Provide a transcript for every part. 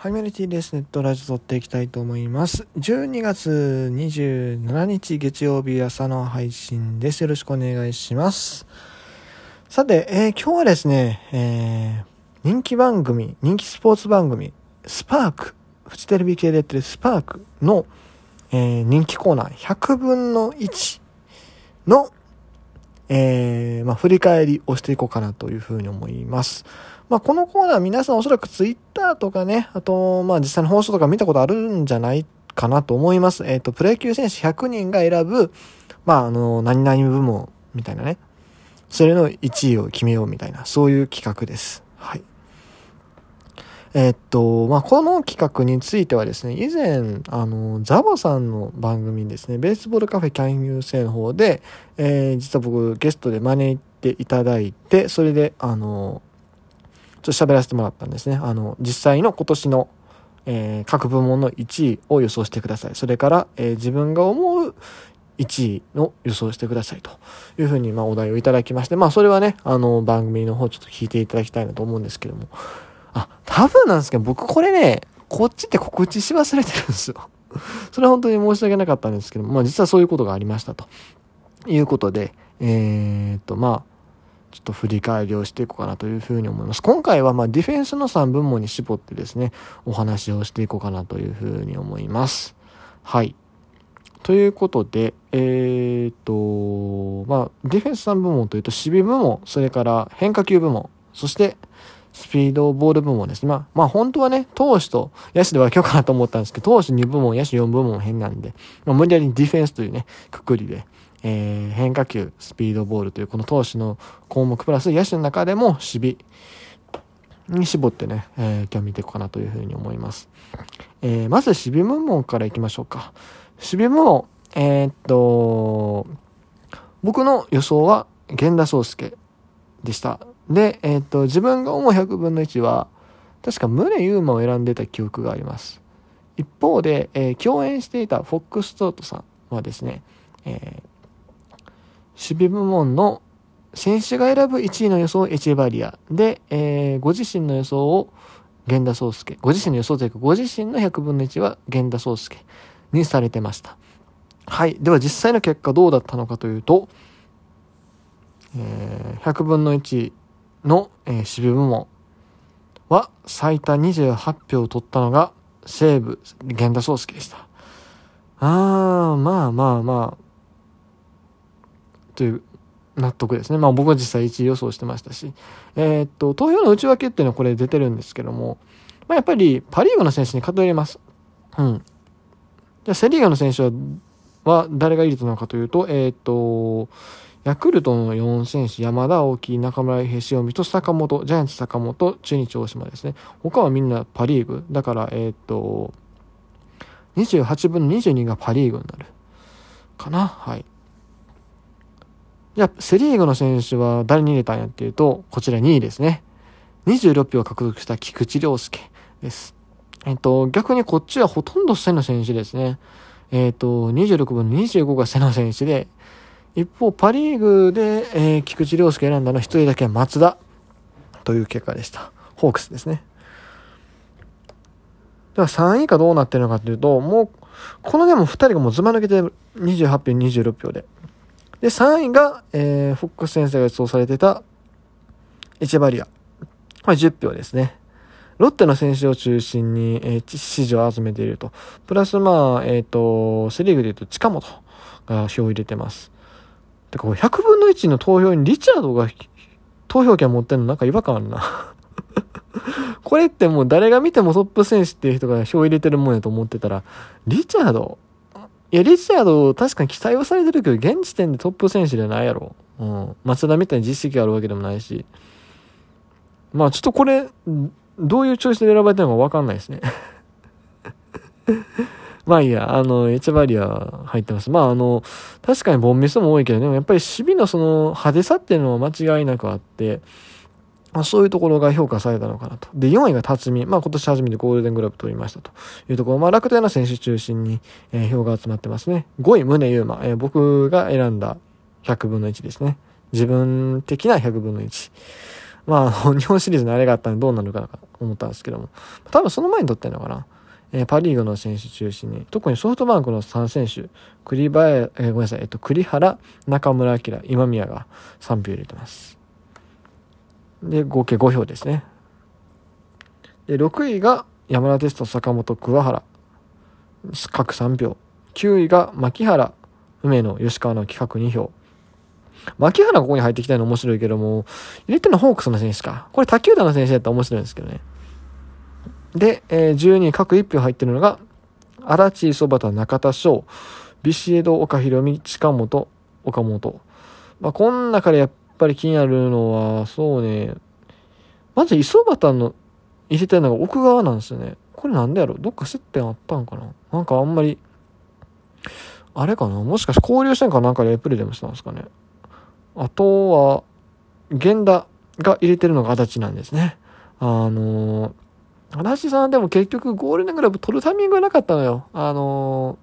ハイメリティレスネットラジオ撮っていきたいと思います。12月27日月曜日朝の配信です。よろしくお願いします。さて、えー、今日はですね、えー、人気番組、人気スポーツ番組、スパーク、フジテレビ系でやってるスパークの、えー、人気コーナー100分の1の、えー、まあ、振り返りをしていこうかなというふうに思います。まあ、このコーナー皆さんおそらくツイッターとかね、あと、まあ、実際の放送とか見たことあるんじゃないかなと思います。えっ、ー、と、プロ野球選手100人が選ぶ、まあ、あの、何々部門みたいなね。それの1位を決めようみたいな、そういう企画です。はい。えっと、まあ、この企画についてはですね、以前、あの、ザボさんの番組ですね、ベースボールカフェキャンユー生の方で、えー、実は僕ゲストで招いていただいて、それで、あの、ちょっと喋らせてもらったんですね。あの、実際の今年の、えー、各部門の1位を予想してください。それから、えー、自分が思う1位の予想してくださいというふうに、まあ、お題をいただきまして、まあ、それはね、あの、番組の方ちょっと聞いていただきたいなと思うんですけども。あ、多分なんですけど、僕これね、こっちって告知し忘れてるんですよ。それは本当に申し訳なかったんですけど、まあ実はそういうことがありましたと。いうことで、えー、っと、まあ、ちょっと振り返りをしていこうかなというふうに思います。今回はまあディフェンスの3部門に絞ってですね、お話をしていこうかなというふうに思います。はい。ということで、えー、っと、まあ、ディフェンス3部門というと、守備部門、それから変化球部門、そしてスピードボール部門です。まあ、まあ本当はね、投手と野手で分けようかなと思ったんですけど、投手2部門、野手4部門変なんで、まあ、無理やりディフェンスというね、くくりで、えー、変化球、スピードボールというこの投手の項目プラス野手の中でも守備に絞ってね、えー、今日見ていこうかなというふうに思います。えー、まず守備部門からいきましょうか。守備部門、えー、っと、僕の予想は源田壮介でした。で、えー、っと、自分が思う100分の1は、確か宗優馬を選んでた記憶があります。一方で、えー、共演していたフォックストートさんはですね、え守備部門の選手が選ぶ1位の予想エチェバリアで、えー、ご自身の予想を源田壮介。ご自身の予想というか、ご自身の100分の1は源田壮介にされてました。はい。では実際の結果どうだったのかというと、えー、100分の1の、えー、守備部門は最多28票を取ったのが西武、源田壮介でした。あー、まあまあまあ、という納得ですね。まあ僕は実際1位予想してましたし、えー、っと、投票の内訳っていうのはこれ出てるんですけども、まあやっぱりパリーグの選手に偏ります。うん。じゃあセリーグの選手は、は誰が入れたのかというと、えー、っと、ヤクルトの4選手、山田、青木、中村、へしおみと坂本、ジャイアンツ坂本、中日大島ですね。他はみんなパリーグ。だから、えー、っと、28分の22がパリーグになる。かな？はい。じゃあ、セリーグの選手は誰に入れたんやっていうと、こちら2位ですね。26票獲得した菊池涼介です。えっと、逆にこっちはほとんど背の選手ですね。えっと、26分の25が背の選手で、一方、パリーグで、えー、菊池涼介選んだの1人だけは松田という結果でした。ホークスですね。では3位かどうなってるのかというと、もう、このでも2人がもうずま抜けて28票、26票で。で、3位が、えー、フォックス先生が予想されてた、エチェバリア。まあ、10票ですね。ロッテの選手を中心に、えー、支持を集めていると。プラス、まあ、えっ、ー、と、セリーグで言うと近本が票を入れてます。てか、100分の1の投票にリチャードが投票権持ってんのなんか違和感あるな これってもう誰が見てもトップ選手っていう人が票入れてるもんやと思ってたら、リチャード？いや、リチャード、確かに期待はされてるけど、現時点でトップ選手じゃないやろ。うん。松田みたいに実績があるわけでもないし。まあ、ちょっとこれ、どういう調子で選ばれたのかわかんないですね。まあいいや、あの、エチェバリア入ってます。まああの、確かにボンミスも多いけど、でもやっぱり守備のその派手さっていうのは間違いなくあって、まあ、そういうところが評価されたのかなと。で、4位が辰巳。まあ、今年初めてゴールデングラブ取りましたというところ。まあ、楽天の選手中心に、えー、票が集まってますね。5位、宗優馬。えー、僕が選んだ100分の1ですね。自分的な100分の1。まあ、日本シリーズのあれがあったんでどうなるかなと思ったんですけども、多分その前に取ってんのかな。えー、パリーグの選手中心に、特にソフトバンクの3選手、栗林、えー、ごめんなさい、えっと、栗原、中村晃、今宮が3票入れてます。で、合計5票ですね。で、6位が山田テスト、坂本、桑原、各3票。9位が牧原、梅野、吉川の企画2票。牧原ここに入ってきたいの面白いけども、入れてるのホークスの選手か。これ他球団の選手だったら面白いんですけどね。で、えー、12位各1票入ってるのが、荒地磯端中田翔、ビシエド岡弘美、近本、岡本。まあ、この中でやっぱり気になるのは、そうね、まず磯端の入れてるのが奥側なんですよね。これなんでやろどっか接点あったんかな？なんかあんまり、あれかな？もしかして交流戦かなんかでプレイでもしたんですかね？あとは、源田が入れてるのが足立なんですね。あのー、足立さんでも結局ゴールデングラブ取るタイミングがなかったのよ。あの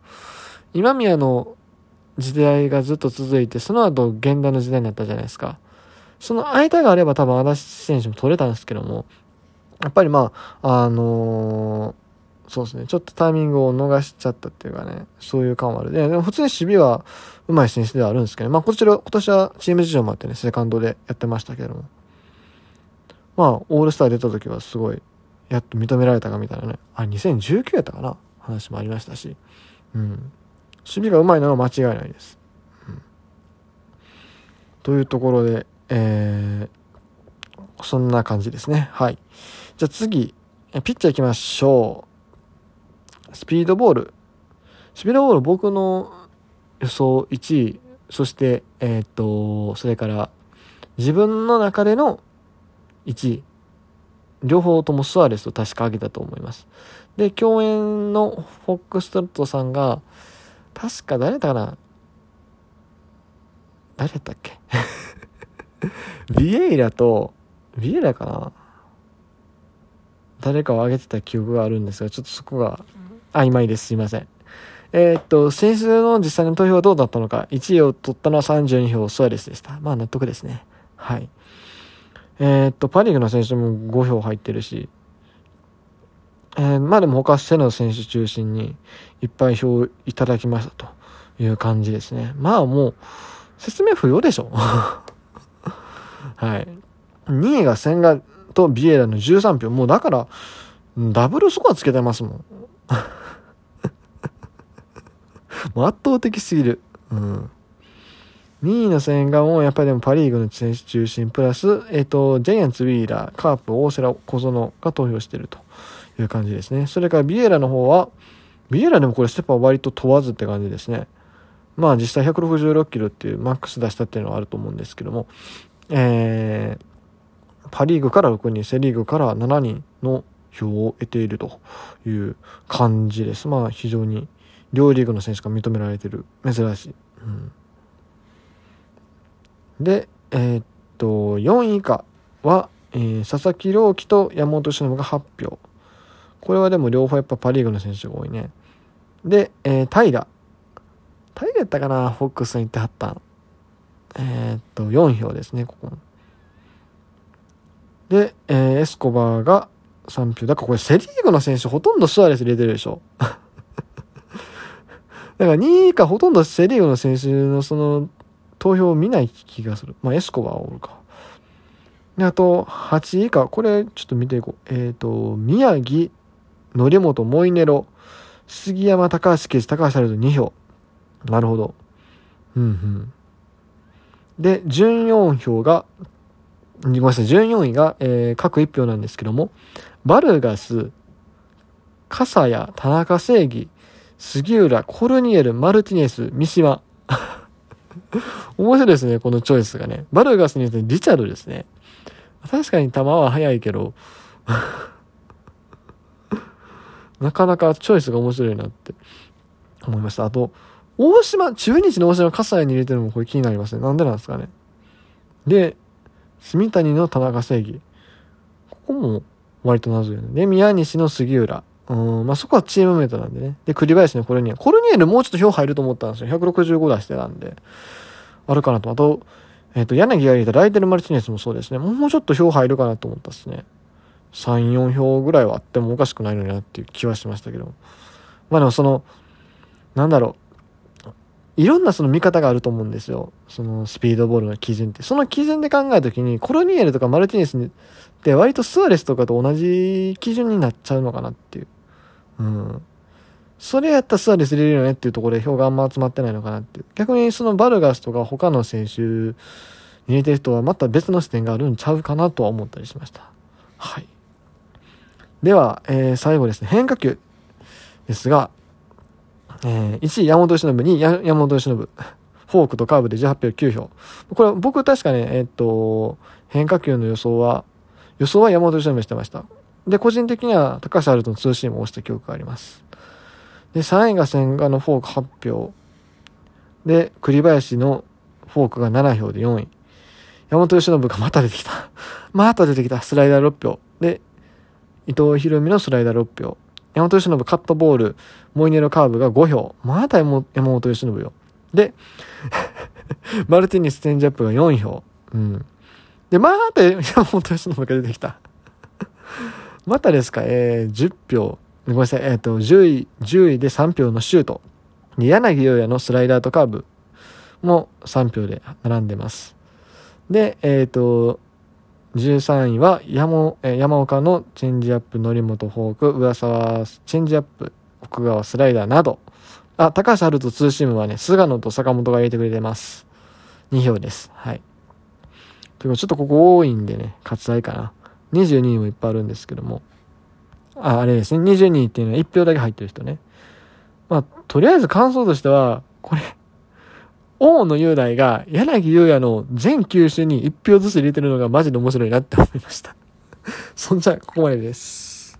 ー、今宮の時代がずっと続いて、その後源田の時代になったじゃないですか。その間があれば多分足立選手も取れたんですけども、やっぱりまあ、あのーそうですね。ちょっとタイミングを逃しちゃったっていうかね、そういう感はある。で、でも普通に守備は上手い選手ではあるんですけど、まあこちら、今年はチーム事情もあってね、セカンドでやってましたけども。まあ、オールスター出た時はすごい、やっと認められたかみたいなね。あ、2019やったかな？話もありましたし。うん。守備が上手いのは間違いないです。うん。というところで、えー、そんな感じですね。はい。じゃあ次、ピッチャー行きましょう。スピードボール。スピードボール僕の予想1位、そして、えー、っと、それから自分の中での1位、両方ともスアレスと確か挙げたと思います。で、共演のフォックストロットさんが、確か誰だかな？誰だったっけ？ビエイラと、ビエイラかな？誰かを挙げてた記憶があるんですが、ちょっとそこが曖昧です。すいません。えー、っと、選手の実際の投票はどうだったのか？1位を取ったのは32票、ソアレスでした。まあ納得ですね。はい。えー、っと、パリーグの選手も5票入ってるし、えー、まあでも他セの選手中心にいっぱい票いただきましたという感じですね。まあもう、説明不要でしょ はい。2位が千賀とビエラの13票。もうだから、ダブルスコアつけてますもん。もう圧倒的すぎる。うん。2位の千賀もやっぱりでもパリーグの選手中心プラス、えっ、と、ジャイアンツ、ウィーラー、カープ、大瀬良、小園が投票してるという感じですね。それからビエラの方は、ビエラでもこれステップは割と問わずって感じですね。まあ実際166キロっていうマックス出したっていうのはあると思うんですけども、えー、パリーグから6人、セリーグから7人の票を得ているという感じです。まあ非常に両リーグの選手が認められてる珍しい。うん、で、えー、っと、4位以下は、えー、佐々木朗希と山本忍が8票。これはでも両方やっぱパ・リーグの選手が多いね。で、えー、平。平やったかなフォックスに行ってはったん。えー、っと、4票ですね、ここ。で、えー、エスコバーが3票。だからこれセリーグの選手ほとんどスアレス入れてるでしょ。だから2位以下ほとんどセリーグの選手のその投票を見ない気がする。まあエスコバーおるか。で、あと8位以下。これちょっと見ていこう。えっ、ー、と、宮城、則本、モイネロ、杉山、高橋圭司、高橋遥人2票。なるほど。うんうん。で、14票が、ごめんなさい、14位が、えー、各1票なんですけども、バルガス、笠谷、田中正義、杉浦、コルニエル、マルティネス、三島。面白いですね、このチョイスがね。バルガスにてリチャルですね。確かに球は速いけど なかなかチョイスが面白いなって思いました。あと、大島、中日の大島、笠谷に入れてるのもこれ気になりますね。なんでなんですかね。で、住谷の田中正義。ここも割と謎よね。で、宮西の杉浦。うん、まあ、そこはチームメイトなんでね。で、栗林のコルニエル。コルニエルもうちょっと票入ると思ったんですよ。165出してたんで。あるかなと。あと、えっ、ー、と、柳が入れたライデル・マルチネスもそうですね。もうちょっと票入るかなと思ったっすね。3、4票ぐらいはあってもおかしくないのになっていう気はしましたけど。まあでもその、なんだろう。いろんなその見方があると思うんですよ。そのスピードボールの基準って。その基準で考えたときに、コロニエルとかマルティネスって割とスアレスとかと同じ基準になっちゃうのかなっていう。うん。それやったらスアレス入れるよねっていうところで票があんま集まってないのかなって。逆にそのバルガスとか他の選手に入れてる人はまた別の視点があるんちゃうかなとは思ったりしました。はい。では、えー、最後ですね、変化球ですが、えー、1位山本由伸、2位山本由伸、フォークとカーブで18票9票。これ僕確かね、えー、っと、変化球の予想は、予想は山本由伸してました。で、個人的には高橋遥人のツーシームを推した記憶があります。で、3位が千賀のフォーク8票。で、栗林のフォークが7票で4位。山本由伸がまた出てきた。また出てきた。スライダー6票。で、伊藤大海のスライダー6票。山本由伸カットボール、モイネロカーブが5票。また山本由伸よ。で、マルティネスチェンジアップが4票。うん。で、また山本由伸が出てきた。またですか、えー、10票。ごめんなさい、えっ、ー、と、10位、10位で3票のシュート。柳陽也のスライダーとカーブも3票で並んでます。で、えっ、ー、と、13位は山山岡のチェンジアップ、則本フォーク、上沢チェンジアップ、奥川スライダーなど。あ、高橋春とツーシームはね、菅野と坂本が入れてくれてます。2票です。はい。でもちょっとここ多いんでね、割愛かな。22位もいっぱいあるんですけども。あ、あれですね。22位っていうのは1票だけ入ってる人ね。まあ、とりあえず感想としては、これ、大野雄大が柳優也の全球種に1票ずつ入れてるのがマジで面白いなって思いました。そんじゃ、ここまでです。